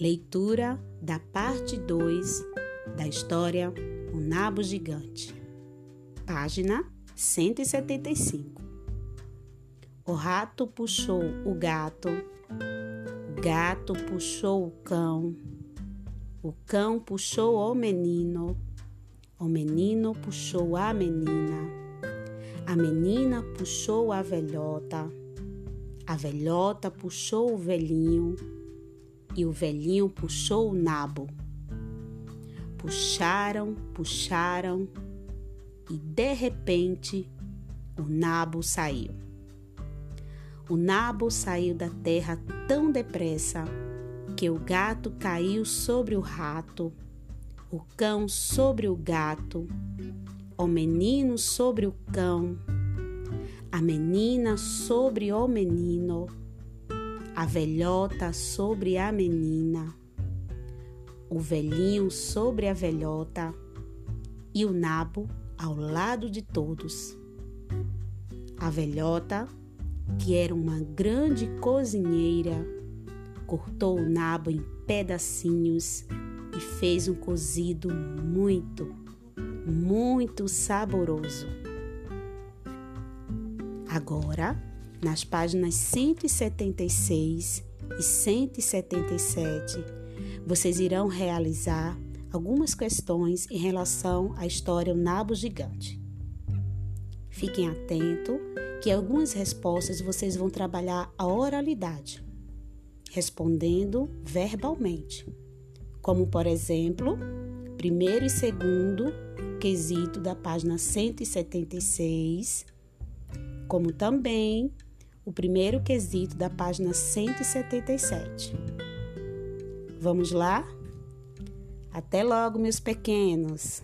Leitura da parte 2 da história O Nabo Gigante. Página 175. O rato puxou o gato, o gato puxou o cão, o cão puxou o menino, o menino puxou a menina, a menina puxou a velhota, a velhota puxou o velhinho e o velhinho puxou o nabo. Puxaram, puxaram e de repente o nabo saiu. O nabo saiu da terra tão depressa que o gato caiu sobre o rato, o cão sobre o gato, o menino sobre o cão, a menina sobre o menino, a velhota sobre a menina, o velhinho sobre a velhota e o nabo ao lado de todos. A velhota que era uma grande cozinheira, cortou o nabo em pedacinhos e fez um cozido muito, muito saboroso. Agora, nas páginas 176 e 177, vocês irão realizar algumas questões em relação à história O Nabo Gigante. Fiquem atentos que algumas respostas vocês vão trabalhar a oralidade, respondendo verbalmente, como por exemplo, primeiro e segundo quesito da página 176, como também o primeiro quesito da página 177. Vamos lá? Até logo, meus pequenos!